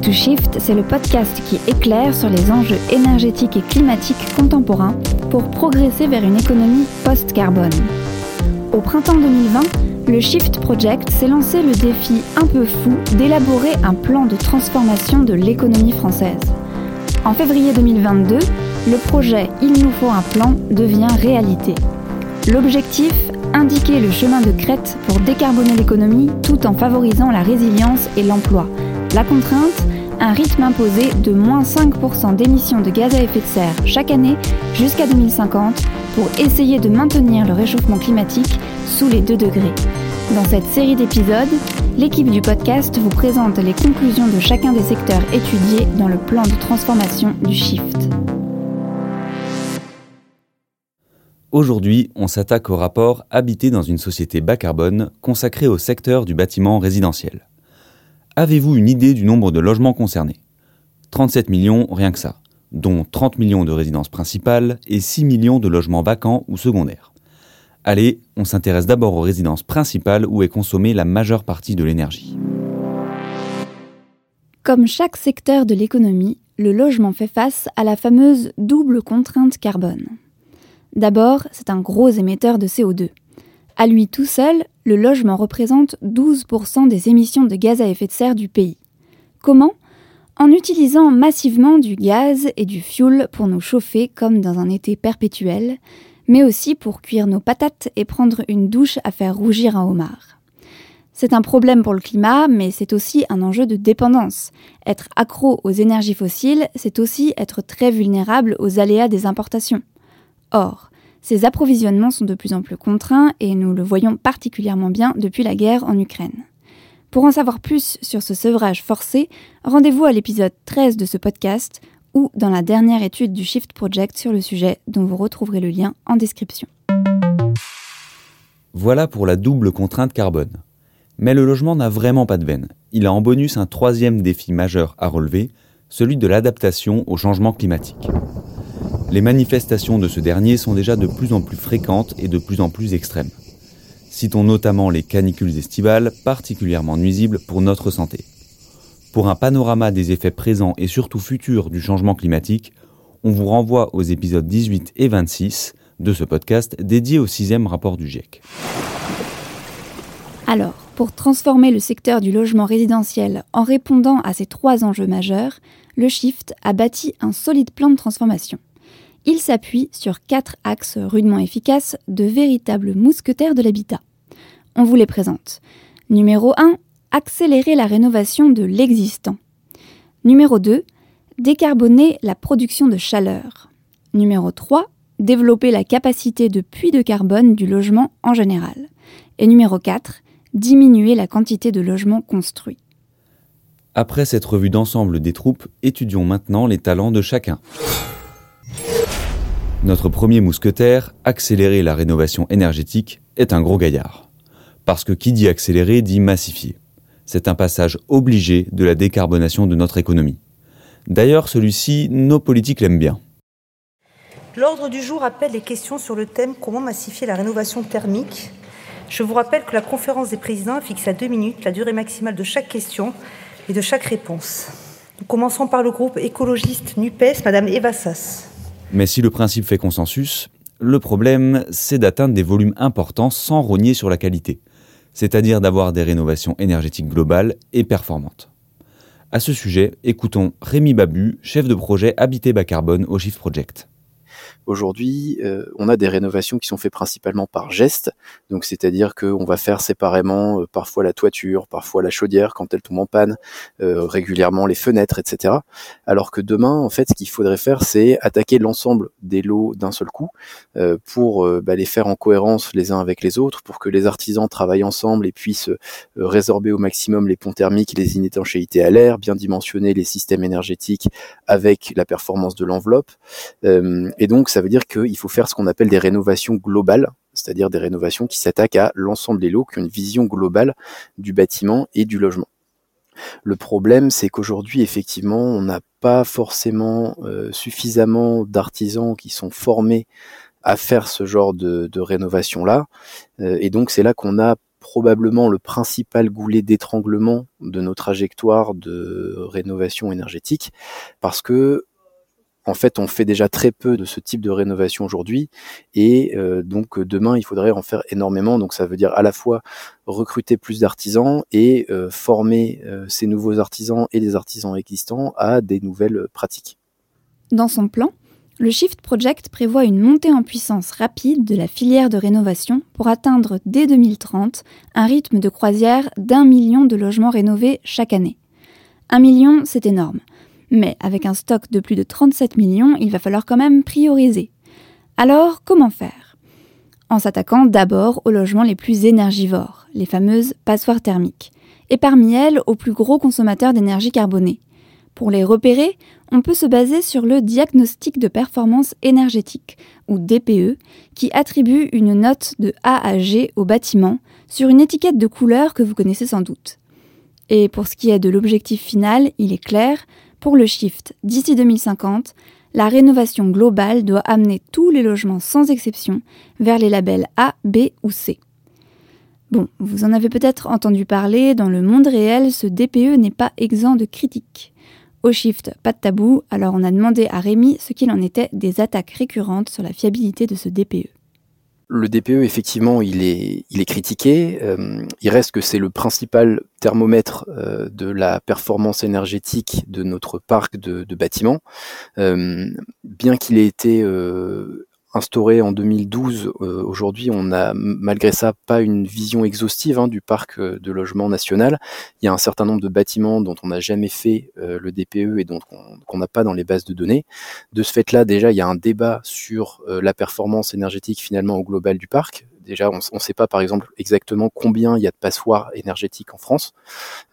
To Shift, c'est le podcast qui éclaire sur les enjeux énergétiques et climatiques contemporains pour progresser vers une économie post-carbone. Au printemps 2020, le Shift Project s'est lancé le défi un peu fou d'élaborer un plan de transformation de l'économie française. En février 2022, le projet Il nous faut un plan devient réalité. L'objectif Indiquer le chemin de crête pour décarboner l'économie tout en favorisant la résilience et l'emploi. La contrainte un rythme imposé de moins 5% d'émissions de gaz à effet de serre chaque année jusqu'à 2050 pour essayer de maintenir le réchauffement climatique sous les 2 degrés. Dans cette série d'épisodes, l'équipe du podcast vous présente les conclusions de chacun des secteurs étudiés dans le plan de transformation du Shift. Aujourd'hui, on s'attaque au rapport Habiter dans une société bas carbone consacré au secteur du bâtiment résidentiel. Avez-vous une idée du nombre de logements concernés? 37 millions rien que ça, dont 30 millions de résidences principales et 6 millions de logements vacants ou secondaires. Allez, on s'intéresse d'abord aux résidences principales où est consommée la majeure partie de l'énergie. Comme chaque secteur de l'économie, le logement fait face à la fameuse double contrainte carbone. D'abord, c'est un gros émetteur de CO2. À lui tout seul, le logement représente 12% des émissions de gaz à effet de serre du pays. Comment? En utilisant massivement du gaz et du fioul pour nous chauffer comme dans un été perpétuel, mais aussi pour cuire nos patates et prendre une douche à faire rougir un homard. C'est un problème pour le climat, mais c'est aussi un enjeu de dépendance. Être accro aux énergies fossiles, c'est aussi être très vulnérable aux aléas des importations. Or, ces approvisionnements sont de plus en plus contraints et nous le voyons particulièrement bien depuis la guerre en Ukraine. Pour en savoir plus sur ce sevrage forcé, rendez-vous à l'épisode 13 de ce podcast ou dans la dernière étude du Shift Project sur le sujet dont vous retrouverez le lien en description. Voilà pour la double contrainte carbone. Mais le logement n'a vraiment pas de veine. Il a en bonus un troisième défi majeur à relever, celui de l'adaptation au changement climatique. Les manifestations de ce dernier sont déjà de plus en plus fréquentes et de plus en plus extrêmes. Citons notamment les canicules estivales, particulièrement nuisibles pour notre santé. Pour un panorama des effets présents et surtout futurs du changement climatique, on vous renvoie aux épisodes 18 et 26 de ce podcast dédié au sixième rapport du GIEC. Alors, pour transformer le secteur du logement résidentiel en répondant à ces trois enjeux majeurs, le Shift a bâti un solide plan de transformation. Il s'appuie sur quatre axes rudement efficaces de véritables mousquetaires de l'habitat. On vous les présente. Numéro 1, accélérer la rénovation de l'existant. Numéro 2, décarboner la production de chaleur. Numéro 3, développer la capacité de puits de carbone du logement en général. Et numéro 4, diminuer la quantité de logements construits. Après cette revue d'ensemble des troupes, étudions maintenant les talents de chacun. Notre premier mousquetaire, accélérer la rénovation énergétique, est un gros gaillard. Parce que qui dit accélérer dit massifier. C'est un passage obligé de la décarbonation de notre économie. D'ailleurs, celui-ci, nos politiques l'aiment bien. L'ordre du jour appelle les questions sur le thème Comment massifier la rénovation thermique? Je vous rappelle que la conférence des présidents fixe à deux minutes la durée maximale de chaque question et de chaque réponse. Nous commençons par le groupe écologiste NUPES, Madame Eva Sass. Mais si le principe fait consensus, le problème, c'est d'atteindre des volumes importants sans rogner sur la qualité, c'est-à-dire d'avoir des rénovations énergétiques globales et performantes. À ce sujet, écoutons Rémi Babu, chef de projet Habité bas carbone au Shift Project. Aujourd'hui, euh, on a des rénovations qui sont faites principalement par geste, donc c'est-à-dire qu'on va faire séparément euh, parfois la toiture, parfois la chaudière quand elle tombe en panne, euh, régulièrement les fenêtres, etc. Alors que demain, en fait, ce qu'il faudrait faire, c'est attaquer l'ensemble des lots d'un seul coup pour bah, les faire en cohérence les uns avec les autres, pour que les artisans travaillent ensemble et puissent résorber au maximum les ponts thermiques, les inétanchéités à l'air, bien dimensionner les systèmes énergétiques avec la performance de l'enveloppe. Ça veut dire qu'il faut faire ce qu'on appelle des rénovations globales, c'est-à-dire des rénovations qui s'attaquent à l'ensemble des lots, qui ont une vision globale du bâtiment et du logement. Le problème, c'est qu'aujourd'hui, effectivement, on n'a pas forcément euh, suffisamment d'artisans qui sont formés à faire ce genre de, rénovation-là. Euh, et donc, c'est là qu'on a probablement le principal goulet d'étranglement de nos trajectoires de rénovation énergétique parce que en fait, on fait déjà très peu de ce type de rénovation aujourd'hui, et euh, donc demain, il faudrait en faire énormément. Donc, ça veut dire à la fois recruter plus d'artisans et euh, former euh, ces nouveaux artisans et les artisans existants à des nouvelles pratiques. Dans son plan, le Shift Project prévoit une montée en puissance rapide de la filière de rénovation pour atteindre dès 2030 un rythme de croisière d'un million de logements rénovés chaque année. Un million, c'est énorme. Mais avec un stock de plus de 37 millions, il va falloir quand même prioriser. Alors, comment faire? En s'attaquant d'abord aux logements les plus énergivores, les fameuses passoires thermiques, et parmi elles aux plus gros consommateurs d'énergie carbonée. Pour les repérer, on peut se baser sur le diagnostic de performance énergétique, ou DPE, qui attribue une note de A à G au bâtiment sur une étiquette de couleur que vous connaissez sans doute. Et pour ce qui est de l'objectif final, il est clair, pour le shift, d'ici 2050, la rénovation globale doit amener tous les logements sans exception vers les labels A, B ou C. Bon, vous en avez peut-être entendu parler, dans le monde réel, ce DPE n'est pas exempt de critiques. Au shift, pas de tabou, alors on a demandé à Rémi ce qu'il en était des attaques récurrentes sur la fiabilité de ce DPE. Le DPE, effectivement, il est, il est critiqué. Euh, il reste que c'est le principal thermomètre euh, de la performance énergétique de notre parc de, bâtiments. Euh, bien qu'il ait été instauré en 2012, euh, aujourd'hui on n'a malgré ça pas une vision exhaustive hein, du parc euh, de logement national. Il y a un certain nombre de bâtiments dont on n'a jamais fait euh, le DPE et dont on n'a pas dans les bases de données. De ce fait-là, déjà il y a un débat sur la performance énergétique finalement au global du parc. Déjà, on ne sait pas, par exemple, exactement combien il y a de passoires énergétiques en France.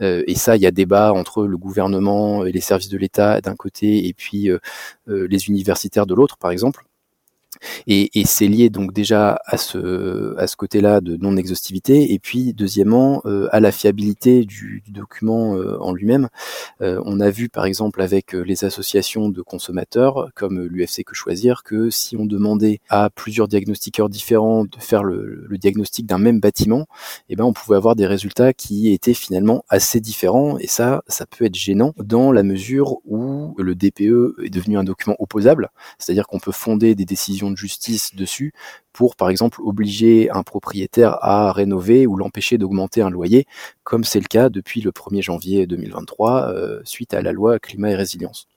et ça, il y a débat entre le gouvernement et les services de l'État d'un côté et puis les universitaires de l'autre, par exemple. Et, et c'est lié donc déjà à ce, à ce côté-là de non-exhaustivité, et puis deuxièmement euh, à la fiabilité du, du document euh, en lui-même. Euh, on a vu par exemple avec les associations de consommateurs, comme l'UFC Que Choisir, que si on demandait à plusieurs diagnostiqueurs différents de faire le, le diagnostic d'un même bâtiment, eh ben on pouvait avoir des résultats qui étaient finalement assez différents, et ça, ça peut être gênant dans la mesure où le DPE est devenu un document opposable, c'est-à-dire qu'on peut fonder des décisions de justice dessus pour, par exemple, obliger un propriétaire à rénover ou l'empêcher d'augmenter un loyer, comme c'est le cas depuis le 1er janvier 2023, euh, suite à la loi climat et résilience.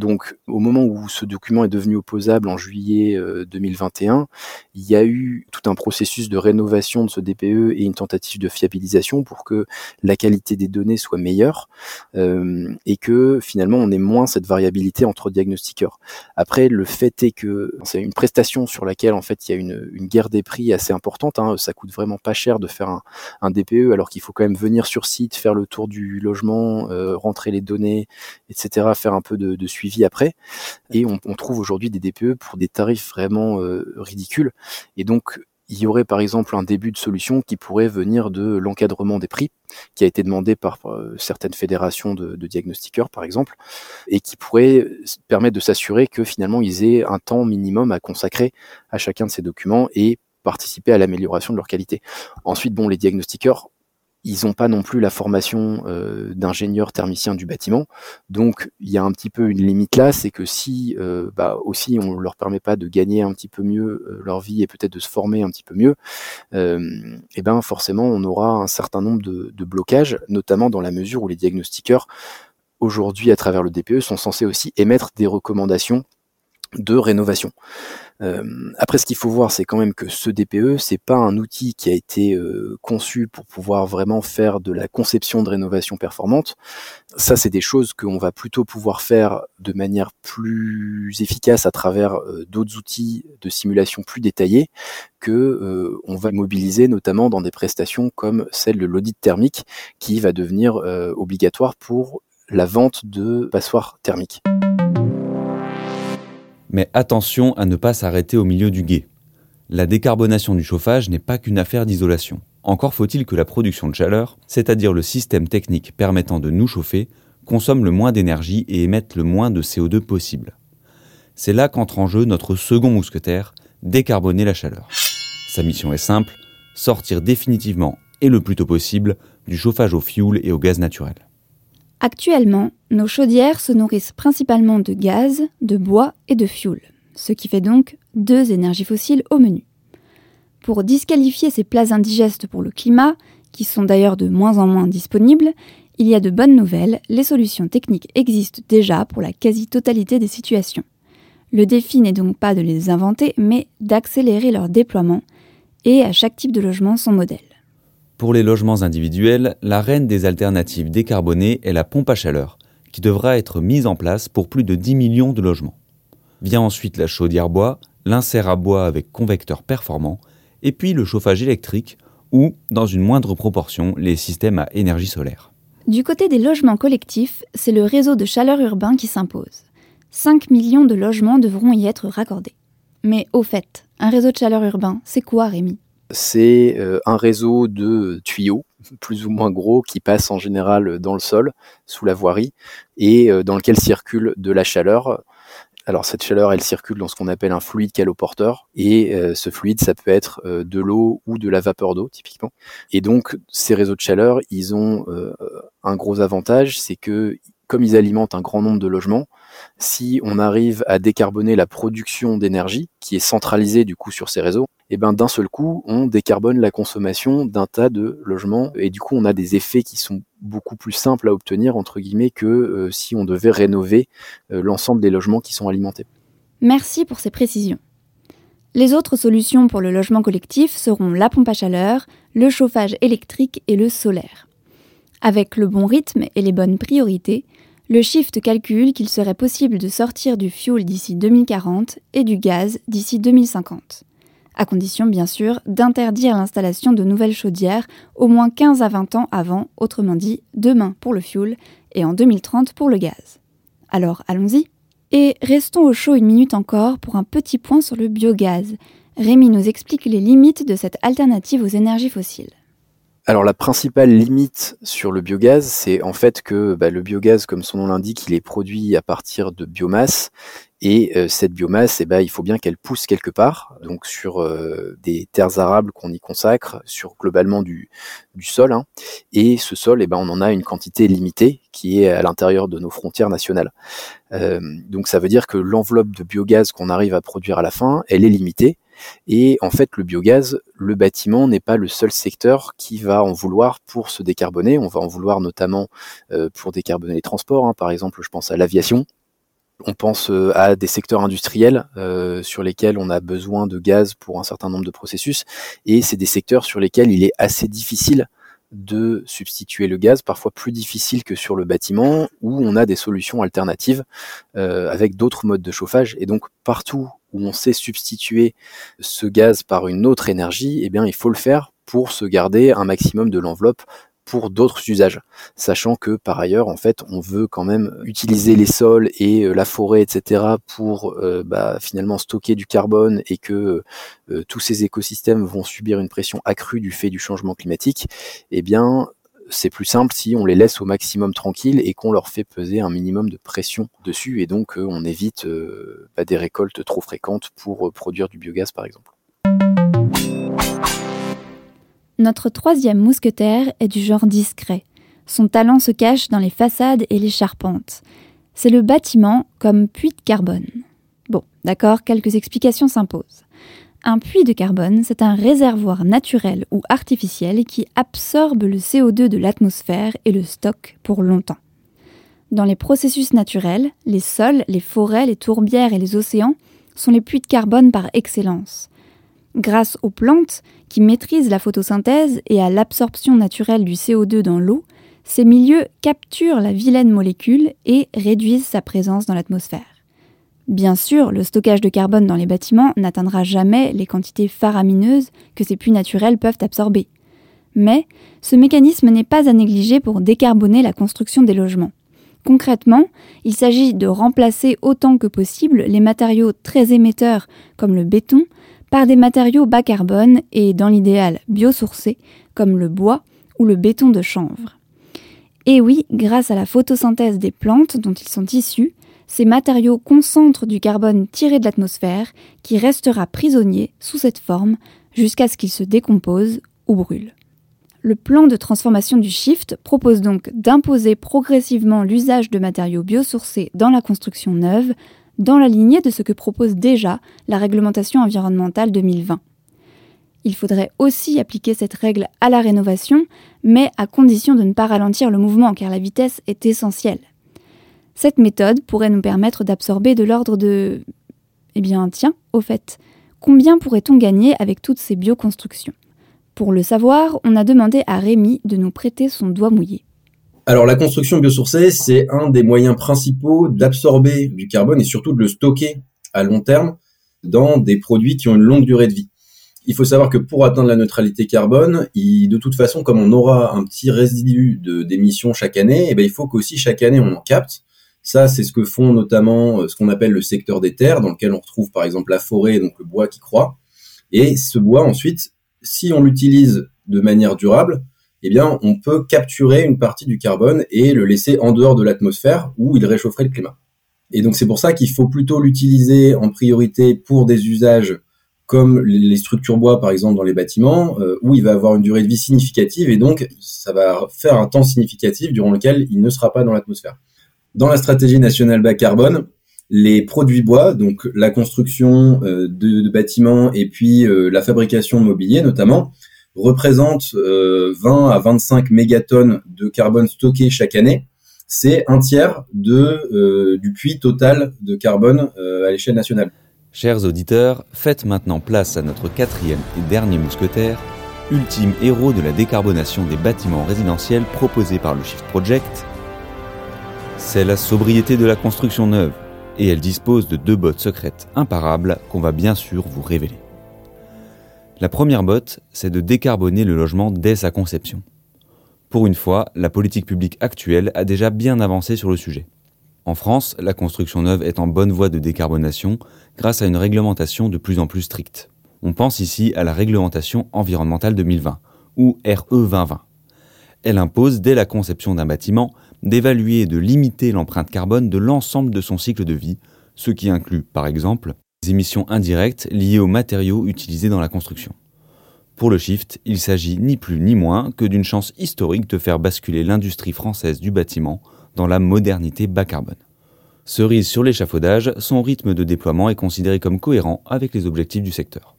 Donc, au moment où ce document est devenu opposable en juillet 2021, euh, il y a eu tout un processus de rénovation de ce DPE et une tentative de fiabilisation pour que la qualité des données soit meilleure euh, et que finalement on ait moins cette variabilité entre diagnostiqueurs. Après, le fait est que c'est une prestation sur laquelle en fait il y a une, guerre des prix assez importante. Hein. Ça coûte vraiment pas cher de faire un, DPE alors qu'il faut quand même venir sur site, faire le tour du logement, euh, rentrer les données, etc., faire un peu de, suivi après. Et on, trouve aujourd'hui des DPE pour des tarifs vraiment euh, ridicules. Et donc, il y aurait par exemple un début de solution qui pourrait venir de l'encadrement des prix, qui a été demandé par euh, certaines fédérations de, de, diagnostiqueurs par exemple, et qui pourrait permettre de s'assurer que finalement ils aient un temps minimum à consacrer à chacun de ces documents et participer à l'amélioration de leur qualité. Ensuite, bon, les diagnostiqueurs ils n'ont pas non plus la formation euh, d'ingénieur thermicien du bâtiment. Donc il y a un petit peu une limite là, c'est que si euh, bah, aussi on leur permet pas de gagner un petit peu mieux euh, leur vie et peut-être de se former un petit peu mieux, et eh ben forcément on aura un certain nombre de, de blocages, notamment dans la mesure où les diagnostiqueurs aujourd'hui à travers le DPE sont censés aussi émettre des recommandations de rénovation. Euh, après, ce qu'il faut voir, c'est quand même que ce DPE, c'est pas un outil qui a été euh, conçu pour pouvoir vraiment faire de la conception de rénovation performante. Ça, c'est des choses qu'on va plutôt pouvoir faire de manière plus efficace à travers euh, d'autres outils de simulation plus détaillés que on va mobiliser notamment dans des prestations comme celle de l'audit thermique qui va devenir obligatoire pour la vente de passoires thermiques. Mais attention à ne pas s'arrêter au milieu du guet. La décarbonation du chauffage n'est pas qu'une affaire d'isolation. Encore faut-il que la production de chaleur, c'est-à-dire le système technique permettant de nous chauffer, consomme le moins d'énergie et émette le moins de CO2 possible. C'est là qu'entre en jeu notre second mousquetaire, décarboner la chaleur. Sa mission est simple, sortir définitivement et le plus tôt possible du chauffage au fioul et au gaz naturel. Actuellement, nos chaudières se nourrissent principalement de gaz, de bois et de fioul, ce qui fait donc deux énergies fossiles au menu. Pour disqualifier ces plats indigestes pour le climat, qui sont d'ailleurs de moins en moins disponibles, il y a de bonnes nouvelles, les solutions techniques existent déjà pour la quasi-totalité des situations. Le défi n'est donc pas de les inventer, mais d'accélérer leur déploiement, et à chaque type de logement son modèle. Pour les logements individuels, la reine des alternatives décarbonées est la pompe à chaleur, qui devra être mise en place pour plus de 10 millions de logements. Vient ensuite la chaudière bois, l'insert à bois avec convecteur performant, et puis le chauffage électrique ou, dans une moindre proportion, les systèmes à énergie solaire. Du côté des logements collectifs, c'est le réseau de chaleur urbain qui s'impose. 5 millions de logements devront y être raccordés. Mais au fait, un réseau de chaleur urbain, c'est quoi Rémi? C'est euh, un réseau de tuyaux plus ou moins gros qui passe en général dans le sol, sous la voirie, et euh, dans lequel circule de la chaleur. Alors cette chaleur, elle circule dans ce qu'on appelle un fluide caloporteur, et euh, ce fluide, ça peut être de l'eau ou de la vapeur d'eau, typiquement. Et donc ces réseaux de chaleur, ils ont un gros avantage, c'est que comme ils alimentent un grand nombre de logements, si on arrive à décarboner la production d'énergie, qui est centralisée du coup sur ces réseaux, et eh ben d'un seul coup, on décarbone la consommation d'un tas de logements, et du coup, on a des effets qui sont beaucoup plus simples à obtenir entre guillemets que euh, si on devait rénover euh, l'ensemble des logements qui sont alimentés. Merci pour ces précisions. Les autres solutions pour le logement collectif seront la pompe à chaleur, le chauffage électrique et le solaire. Avec le bon rythme et les bonnes priorités, le Shift calcule qu'il serait possible de sortir du fuel d'ici 2040 et du gaz d'ici 2050, à condition bien sûr d'interdire l'installation de nouvelles chaudières au moins 15 à 20 ans avant, autrement dit demain pour le fuel et en 2030 pour le gaz. Alors allons-y Et restons au chaud une minute encore pour un petit point sur le biogaz. Rémi nous explique les limites de cette alternative aux énergies fossiles. Alors la principale limite sur le biogaz, c'est en fait que bah, le biogaz, comme son nom l'indique, il est produit à partir de biomasse et euh, cette biomasse, eh ben, il faut bien qu'elle pousse quelque part, donc sur euh, des terres arables qu'on y consacre, sur globalement du, sol. Hein. Et ce sol, eh ben, on en a une quantité limitée qui est à l'intérieur de nos frontières nationales. Euh, donc ça veut dire que l'enveloppe de biogaz qu'on arrive à produire à la fin, elle est limitée. Et en fait, le biogaz, le bâtiment n'est pas le seul secteur qui va en vouloir pour se décarboner. On va en vouloir notamment euh, pour décarboner les transports. Hein. Par exemple, je pense à l'aviation. On pense euh, à des secteurs industriels euh, sur lesquels on a besoin de gaz pour un certain nombre de processus. Et c'est des secteurs sur lesquels il est assez difficile de substituer le gaz, parfois plus difficile que sur le bâtiment, où on a des solutions alternatives avec d'autres modes de chauffage. Et donc partout où on sait substituer ce gaz par une autre énergie, eh bien, il faut le faire pour se garder un maximum de l'enveloppe pour d'autres usages, sachant que par ailleurs, en fait, on veut quand même utiliser les sols et euh, la forêt, etc., pour euh, bah, finalement stocker du carbone et que euh, tous ces écosystèmes vont subir une pression accrue du fait du changement climatique. Eh bien, c'est plus simple si on les laisse au maximum tranquilles et qu'on leur fait peser un minimum de pression dessus et donc on évite bah, des récoltes trop fréquentes pour produire du biogaz par exemple. Notre troisième mousquetaire est du genre discret. Son talent se cache dans les façades et les charpentes. C'est le bâtiment comme puits de carbone. Bon, d'accord, quelques explications s'imposent. Un puits de carbone, c'est un réservoir naturel ou artificiel qui absorbe le CO2 de l'atmosphère et le stocke pour longtemps. Dans les processus naturels, les sols, les forêts, les tourbières et les océans sont les puits de carbone par excellence. Grâce aux plantes, qui maîtrisent la photosynthèse et à l'absorption naturelle du CO2 dans l'eau, ces milieux capturent la vilaine molécule et réduisent sa présence dans l'atmosphère. Bien sûr, le stockage de carbone dans les bâtiments n'atteindra jamais les quantités faramineuses que ces puits naturels peuvent absorber. Mais ce mécanisme n'est pas à négliger pour décarboner la construction des logements. Concrètement, il s'agit de remplacer autant que possible les matériaux très émetteurs comme le béton par des matériaux bas carbone et dans l'idéal biosourcés comme le bois ou le béton de chanvre. Et oui, grâce à la photosynthèse des plantes dont ils sont issus, ces matériaux concentrent du carbone tiré de l'atmosphère qui restera prisonnier sous cette forme jusqu'à ce qu'il se décompose ou brûle. Le plan de transformation du Shift propose donc d'imposer progressivement l'usage de matériaux biosourcés dans la construction neuve, dans la lignée de ce que propose déjà la réglementation environnementale 2020. Il faudrait aussi appliquer cette règle à la rénovation, mais à condition de ne pas ralentir le mouvement car la vitesse est essentielle. Cette méthode pourrait nous permettre d'absorber de l'ordre de... Eh bien, tiens, au fait, combien pourrait-on gagner avec toutes ces bioconstructions? Pour le savoir, on a demandé à Rémi de nous prêter son doigt mouillé. Alors la construction biosourcée, c'est un des moyens principaux d'absorber du carbone et surtout de le stocker à long terme dans des produits qui ont une longue durée de vie il faut savoir que pour atteindre la neutralité carbone, de toute façon, comme on aura un petit résidu d'émissions chaque année, eh ben, il faut qu'aussi chaque année on en capte. Ça, c'est ce que font notamment euh, ce qu'on appelle le secteur des terres, dans lequel on retrouve par exemple la forêt, donc le bois qui croît. Et ce bois, ensuite, si on l'utilise de manière durable, eh bien, on peut capturer une partie du carbone et le laisser en dehors de l'atmosphère où il réchaufferait le climat. Et donc, c'est pour ça qu'il faut plutôt l'utiliser en priorité pour des usages comme les structures bois par exemple dans les bâtiments, euh, où il va avoir une durée de vie significative et donc ça va faire un temps significatif durant lequel il ne sera pas dans l'atmosphère. Dans la stratégie nationale bas carbone, les produits bois, donc la construction euh, de, bâtiments et puis euh, la fabrication de mobilier notamment, représentent 20 à 25 mégatonnes de carbone stocké chaque année. C'est un tiers de, du puits total de carbone à l'échelle nationale. Chers auditeurs, faites maintenant place à notre quatrième et dernier mousquetaire, ultime héros de la décarbonation des bâtiments résidentiels proposé par le Shift Project. C'est la sobriété de la construction neuve, et elle dispose de deux bottes secrètes imparables qu'on va bien sûr vous révéler. La première botte, c'est de décarboner le logement dès sa conception. Pour une fois, la politique publique actuelle a déjà bien avancé sur le sujet. En France, la construction neuve est en bonne voie de décarbonation grâce à une réglementation de plus en plus stricte. On pense ici à la réglementation environnementale 2020, ou RE 2020. Elle impose dès la conception d'un bâtiment d'évaluer et de limiter l'empreinte carbone de l'ensemble de son cycle de vie, ce qui inclut, par exemple, émissions indirectes liées aux matériaux utilisés dans la construction. Pour le Shift, il s'agit ni plus ni moins que d'une chance historique de faire basculer l'industrie française du bâtiment dans la modernité bas carbone. Cerise sur l'échafaudage, son rythme de déploiement est considéré comme cohérent avec les objectifs du secteur.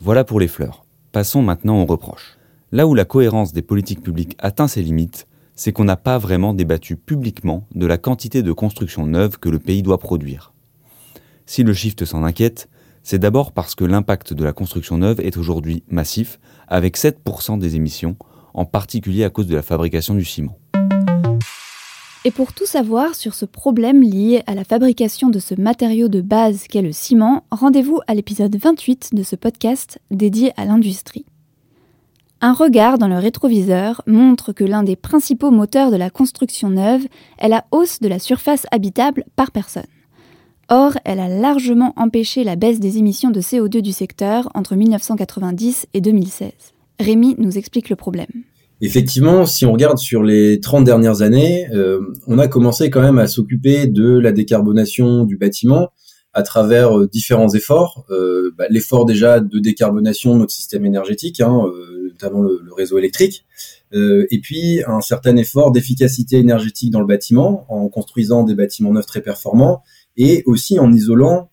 Voilà pour les fleurs. Passons maintenant aux reproches. Là où la cohérence des politiques publiques atteint ses limites, c'est qu'on n'a pas vraiment débattu publiquement de la quantité de construction neuve que le pays doit produire. Si le shift s'en inquiète, c'est d'abord parce que l'impact de la construction neuve est aujourd'hui massif, avec 7% des émissions, en particulier à cause de la fabrication du ciment. Et pour tout savoir sur ce problème lié à la fabrication de ce matériau de base qu'est le ciment, rendez-vous à l'épisode 28 de ce podcast dédié à l'industrie. Un regard dans le rétroviseur montre que l'un des principaux moteurs de la construction neuve est la hausse de la surface habitable par personne. Or, elle a largement empêché la baisse des émissions de CO2 du secteur entre 1990 et 2016. Rémi nous explique le problème. Effectivement, si on regarde sur les 30 dernières années, euh, on a commencé quand même à s'occuper de la décarbonation du bâtiment à travers euh, différents efforts. Euh, bah, L'effort déjà de décarbonation de notre système énergétique, hein, notamment le, le, réseau électrique, et puis un certain effort d'efficacité énergétique dans le bâtiment en construisant des bâtiments neufs très performants et aussi en isolant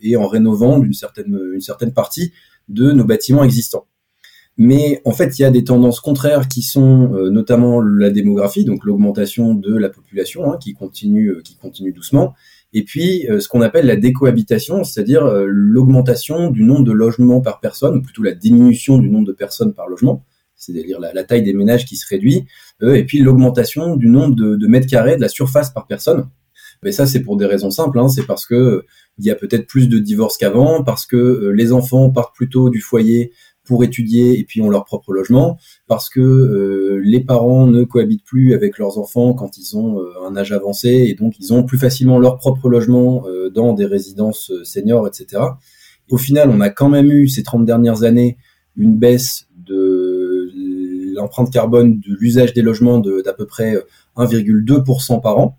et en rénovant une certaine, une certaine partie de nos bâtiments existants. Mais en fait, il y a des tendances contraires qui sont euh, notamment la démographie, donc l'augmentation de la population, hein, qui continue, euh, qui continue doucement, et puis euh, ce qu'on appelle la décohabitation, c'est-à-dire l'augmentation du nombre de logements par personne, ou plutôt la diminution du nombre de personnes par logement, c'est-à-dire la, taille des ménages qui se réduit, et puis l'augmentation du nombre de, mètres carrés de la surface par personne. Mais ça, c'est pour des raisons simples. Hein, c'est parce que il y a peut-être plus de divorces qu'avant, parce que les enfants partent plutôt du foyer pour étudier et puis ont leur propre logement, parce que euh, les parents ne cohabitent plus avec leurs enfants quand ils ont euh, un âge avancé et donc ils ont plus facilement leur propre logement euh, dans des résidences seniors, etc. Au final, on a quand même eu ces 30 dernières années une baisse de l'empreinte carbone de l'usage des logements d'à peu près 1,2% par an,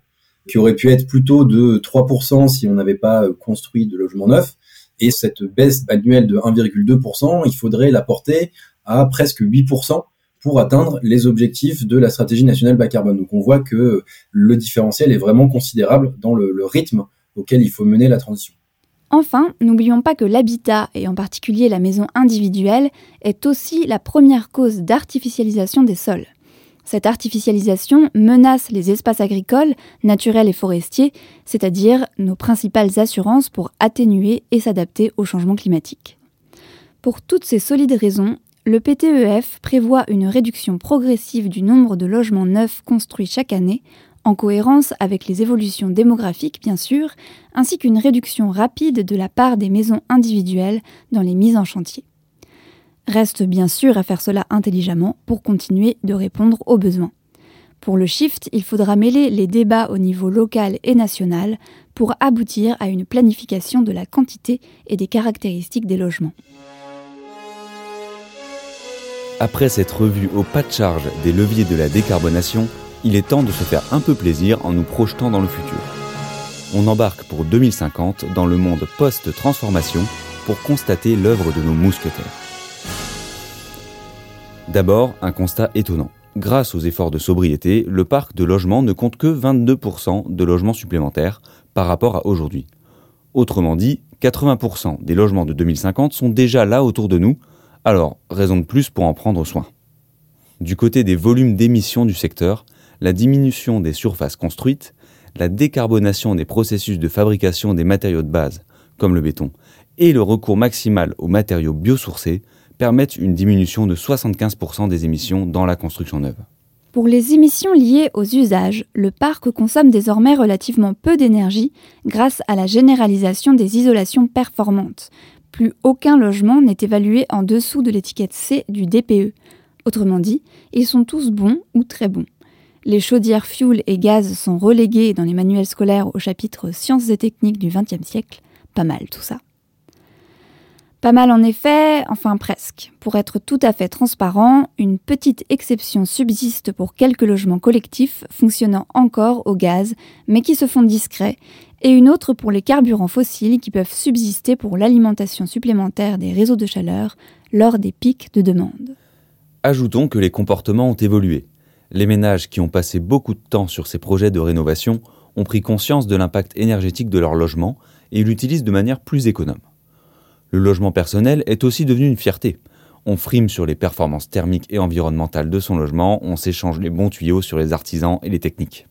qui aurait pu être plutôt de 3% si on n'avait pas construit de logements neufs. Et cette baisse annuelle de 1,2%, il faudrait la porter à presque 8% pour atteindre les objectifs de la stratégie nationale bas carbone. Donc on voit que le différentiel est vraiment considérable dans le, le rythme auquel il faut mener la transition. Enfin, n'oublions pas que l'habitat, et en particulier la maison individuelle, est aussi la première cause d'artificialisation des sols. Cette artificialisation menace les espaces agricoles, naturels et forestiers, c'est-à-dire nos principales assurances pour atténuer et s'adapter au changement climatique. Pour toutes ces solides raisons, le PTEF prévoit une réduction progressive du nombre de logements neufs construits chaque année, en cohérence avec les évolutions démographiques bien sûr, ainsi qu'une réduction rapide de la part des maisons individuelles dans les mises en chantier. Reste bien sûr à faire cela intelligemment pour continuer de répondre aux besoins. Pour le shift, il faudra mêler les débats au niveau local et national pour aboutir à une planification de la quantité et des caractéristiques des logements. Après cette revue au pas de charge des leviers de la décarbonation, il est temps de se faire un peu plaisir en nous projetant dans le futur. On embarque pour 2050 dans le monde post-transformation pour constater l'œuvre de nos mousquetaires. D'abord, un constat étonnant. Grâce aux efforts de sobriété, le parc de logements ne compte que 22% de logements supplémentaires par rapport à aujourd'hui. Autrement dit, 80% des logements de 2050 sont déjà là autour de nous, alors raison de plus pour en prendre soin. Du côté des volumes d'émissions du secteur, la diminution des surfaces construites, la décarbonation des processus de fabrication des matériaux de base, comme le béton, et le recours maximal aux matériaux biosourcés permettent une diminution de 75% des émissions dans la construction neuve. Pour les émissions liées aux usages, le parc consomme désormais relativement peu d'énergie grâce à la généralisation des isolations performantes. Plus aucun logement n'est évalué en dessous de l'étiquette C du DPE. Autrement dit, ils sont tous bons ou très bons. Les chaudières fuel et gaz sont reléguées dans les manuels scolaires au chapitre Sciences et techniques du XXe siècle. Pas mal tout ça. Pas mal en effet, enfin presque. Pour être tout à fait transparent, une petite exception subsiste pour quelques logements collectifs fonctionnant encore au gaz, mais qui se font discrets, et une autre pour les carburants fossiles qui peuvent subsister pour l'alimentation supplémentaire des réseaux de chaleur lors des pics de demande. Ajoutons que les comportements ont évolué. Les ménages qui ont passé beaucoup de temps sur ces projets de rénovation ont pris conscience de l'impact énergétique de leur logement et l'utilisent de manière plus économe. Le logement personnel est aussi devenu une fierté. On frime sur les performances thermiques et environnementales de son logement, on s'échange les bons tuyaux sur les artisans et les techniques.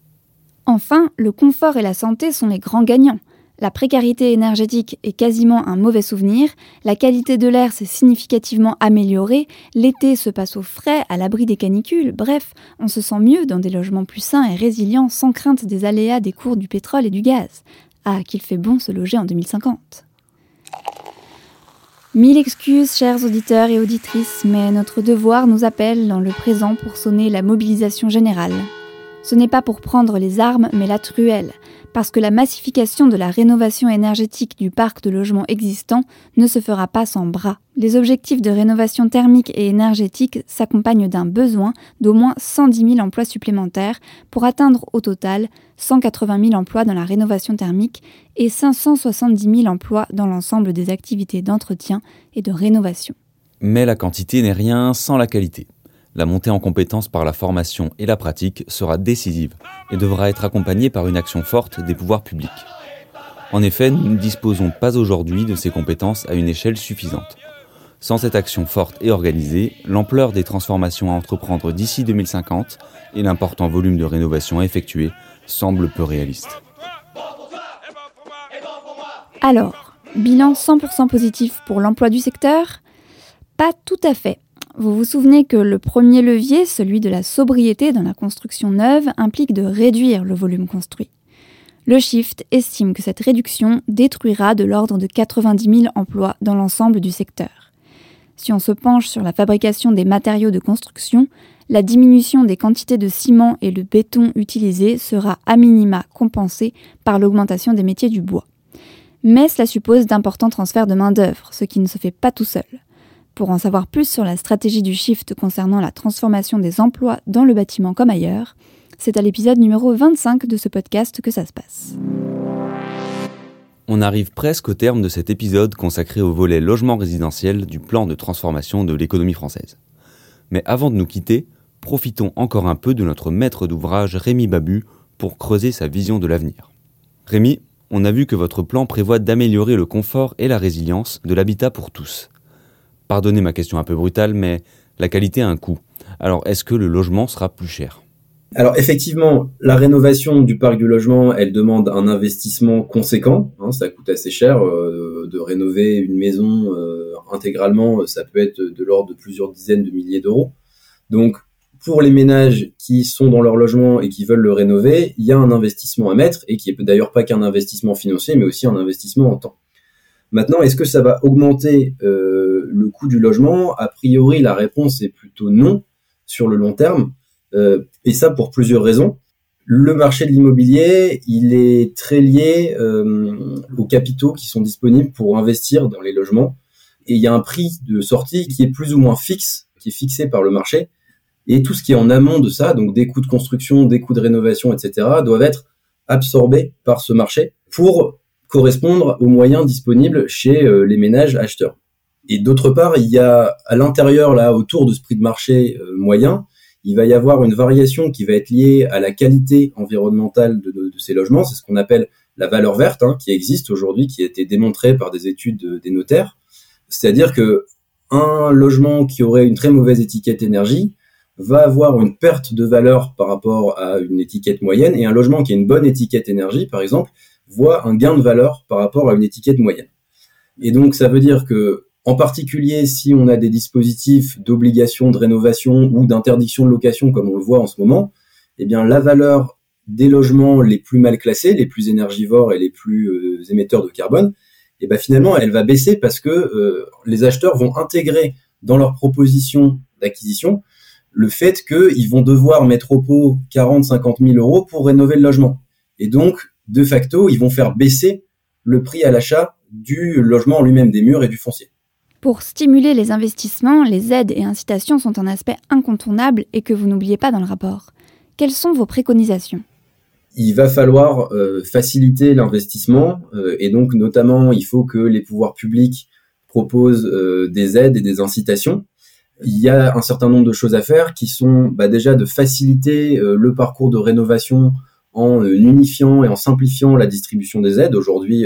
Enfin, le confort et la santé sont les grands gagnants. La précarité énergétique est quasiment un mauvais souvenir, la qualité de l'air s'est significativement améliorée, l'été se passe au frais, à l'abri des canicules, bref, on se sent mieux dans des logements plus sains et résilients sans crainte des aléas des cours du pétrole et du gaz. Ah, qu'il fait bon se loger en 2050. Mille excuses, chers auditeurs et auditrices, mais notre devoir nous appelle dans le présent pour sonner la mobilisation générale. Ce n'est pas pour prendre les armes, mais la truelle, parce que la massification de la rénovation énergétique du parc de logements existant ne se fera pas sans bras. Les objectifs de rénovation thermique et énergétique s'accompagnent d'un besoin d'au moins 110 000 emplois supplémentaires pour atteindre au total 180 000 emplois dans la rénovation thermique et 570 000 emplois dans l'ensemble des activités d'entretien et de rénovation. Mais la quantité n'est rien sans la qualité. La montée en compétences par la formation et la pratique sera décisive et devra être accompagnée par une action forte des pouvoirs publics. En effet, nous ne disposons pas aujourd'hui de ces compétences à une échelle suffisante. Sans cette action forte et organisée, l'ampleur des transformations à entreprendre d'ici 2050 et l'important volume de rénovation à effectuer semblent peu réalistes. Alors, bilan 100% positif pour l'emploi du secteur? Pas tout à fait. Vous vous souvenez que le premier levier, celui de la sobriété dans la construction neuve, implique de réduire le volume construit. Le Shift estime que cette réduction détruira de l'ordre de 90 000 emplois dans l'ensemble du secteur. Si on se penche sur la fabrication des matériaux de construction, la diminution des quantités de ciment et de béton utilisés sera à minima compensée par l'augmentation des métiers du bois. Mais cela suppose d'importants transferts de main-d'œuvre, ce qui ne se fait pas tout seul. Pour en savoir plus sur la stratégie du shift concernant la transformation des emplois dans le bâtiment comme ailleurs, c'est à l'épisode numéro 25 de ce podcast que ça se passe. On arrive presque au terme de cet épisode consacré au volet logement résidentiel du plan de transformation de l'économie française. Mais avant de nous quitter, profitons encore un peu de notre maître d'ouvrage Rémi Babu pour creuser sa vision de l'avenir. Rémi, on a vu que votre plan prévoit d'améliorer le confort et la résilience de l'habitat pour tous. Pardonnez ma question un peu brutale, mais la qualité a un coût. Alors est-ce que le logement sera plus cher? Alors effectivement, la rénovation du parc du logement, elle demande un investissement conséquent. Hein, ça coûte assez cher euh, de rénover une maison euh, intégralement. Ça peut être de l'ordre de plusieurs dizaines de milliers d'euros. Donc pour les ménages qui sont dans leur logement et qui veulent le rénover, il y a un investissement à mettre et qui est d'ailleurs pas qu'un investissement financier, mais aussi un investissement en temps. Maintenant, est-ce que ça va augmenter euh, le coût du logement A priori, la réponse est plutôt non sur le long terme, euh, et ça pour plusieurs raisons. Le marché de l'immobilier, il est très lié euh, aux capitaux qui sont disponibles pour investir dans les logements, et il y a un prix de sortie qui est plus ou moins fixe, qui est fixé par le marché, et tout ce qui est en amont de ça, donc des coûts de construction, des coûts de rénovation, etc., doivent être absorbés par ce marché pour correspondre aux moyens disponibles chez euh, les ménages acheteurs. Et d'autre part, il y a à l'intérieur, là, autour de ce prix de marché euh, moyen, il va y avoir une variation qui va être liée à la qualité environnementale de, ces logements. C'est ce qu'on appelle la valeur verte, hein, qui existe aujourd'hui, qui a été démontrée par des études des notaires. C'est-à-dire que un logement qui aurait une très mauvaise étiquette énergie va avoir une perte de valeur par rapport à une étiquette moyenne et un logement qui a une bonne étiquette énergie, par exemple, voit un gain de valeur par rapport à une étiquette moyenne. Et donc ça veut dire que en particulier si on a des dispositifs d'obligation de rénovation ou d'interdiction de location comme on le voit en ce moment, eh bien la valeur des logements les plus mal classés, les plus énergivores et les plus euh, émetteurs de carbone, eh ben finalement elle va baisser parce que euh, les acheteurs vont intégrer dans leur proposition d'acquisition le fait qu'ils vont devoir mettre au pot 40, 50 000 euros pour rénover le logement. Et donc de facto, ils vont faire baisser le prix à l'achat du logement lui-même, des murs et du foncier. Pour stimuler les investissements, les aides et incitations sont un aspect incontournable et que vous n'oubliez pas dans le rapport. Quelles sont vos préconisations? Il va falloir euh, faciliter l'investissement euh, et donc notamment il faut que les pouvoirs publics proposent euh, des aides et des incitations. Il y a un certain nombre de choses à faire qui sont bah, déjà de faciliter le parcours de rénovation en unifiant et en simplifiant la distribution des aides. Aujourd'hui,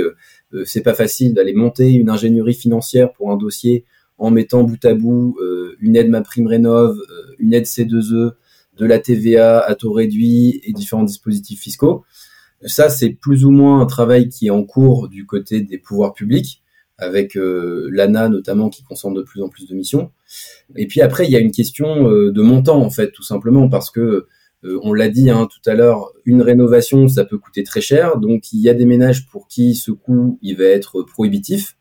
c'est pas facile d'aller monter une ingénierie financière pour un dossier en mettant bout à bout une aide ma prime rénov, une aide C2E, de la TVA à taux réduit et différents dispositifs fiscaux. Ça, c'est plus ou moins un travail qui est en cours du côté des pouvoirs publics, avec l'ANA notamment qui concentre de plus en plus de missions. Et puis après, il y a une question de montant, en fait, tout simplement, parce que euh, on l'a dit hein, tout à l'heure, une rénovation, ça peut coûter très cher. Donc, il y a des ménages pour qui ce coût, il va être prohibitif.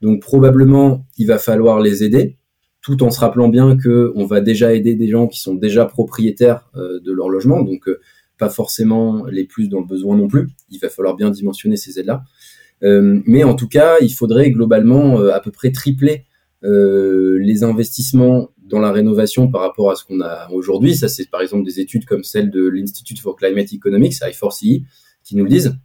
Donc, probablement, il va falloir les aider, tout en se rappelant bien que on va déjà aider des gens qui sont déjà propriétaires euh, de leur logement. Donc, euh, pas forcément les plus dans le besoin non plus. Il va falloir bien dimensionner ces aides-là. mais en tout cas, il faudrait globalement à peu près tripler les investissements dans la rénovation par rapport à ce qu'on a aujourd'hui. Ça, c'est par exemple des études comme celle de l'Institute for Climate Economics, I4CE, qui nous le disent.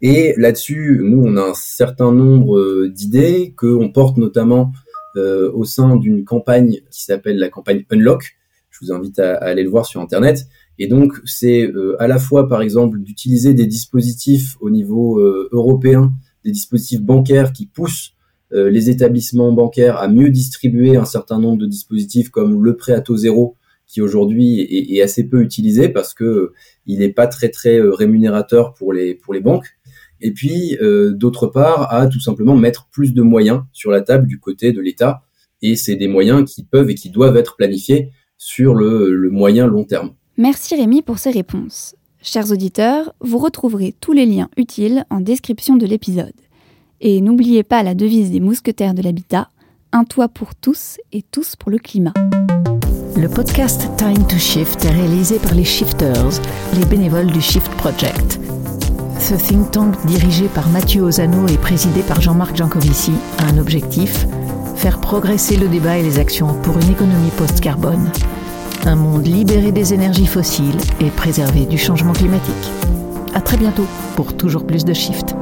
Et là-dessus, nous, on a un certain nombre euh, d'idées qu'on porte notamment euh, au sein d'une campagne qui s'appelle la campagne Unlock. Je vous invite à, aller le voir sur Internet. Et donc, c'est euh, à la fois, par exemple, d'utiliser des dispositifs au niveau européen, des dispositifs bancaires qui poussent les établissements bancaires à mieux distribuer un certain nombre de dispositifs comme le prêt à taux zéro qui aujourd'hui est, assez peu utilisé parce que euh, il n'est pas très très euh, rémunérateur pour les pour les banques. Et puis d'autre part à tout simplement mettre plus de moyens sur la table du côté de l'État. Et c'est des moyens qui peuvent et qui doivent être planifiés sur le, le moyen long terme. Merci Rémi pour ces réponses. Chers auditeurs, vous retrouverez tous les liens utiles en description de l'épisode. Et n'oubliez pas la devise des mousquetaires de l'habitat, un toit pour tous et tous pour le climat. Le podcast Time to Shift est réalisé par les Shifters, les bénévoles du Shift Project. Ce think tank dirigé par Mathieu Ozano et présidé par Jean-Marc Jancovici a un objectif faire progresser le débat et les actions pour une économie post-carbone. Un monde libéré des énergies fossiles et préservé du changement climatique. À très bientôt pour toujours plus de Shift.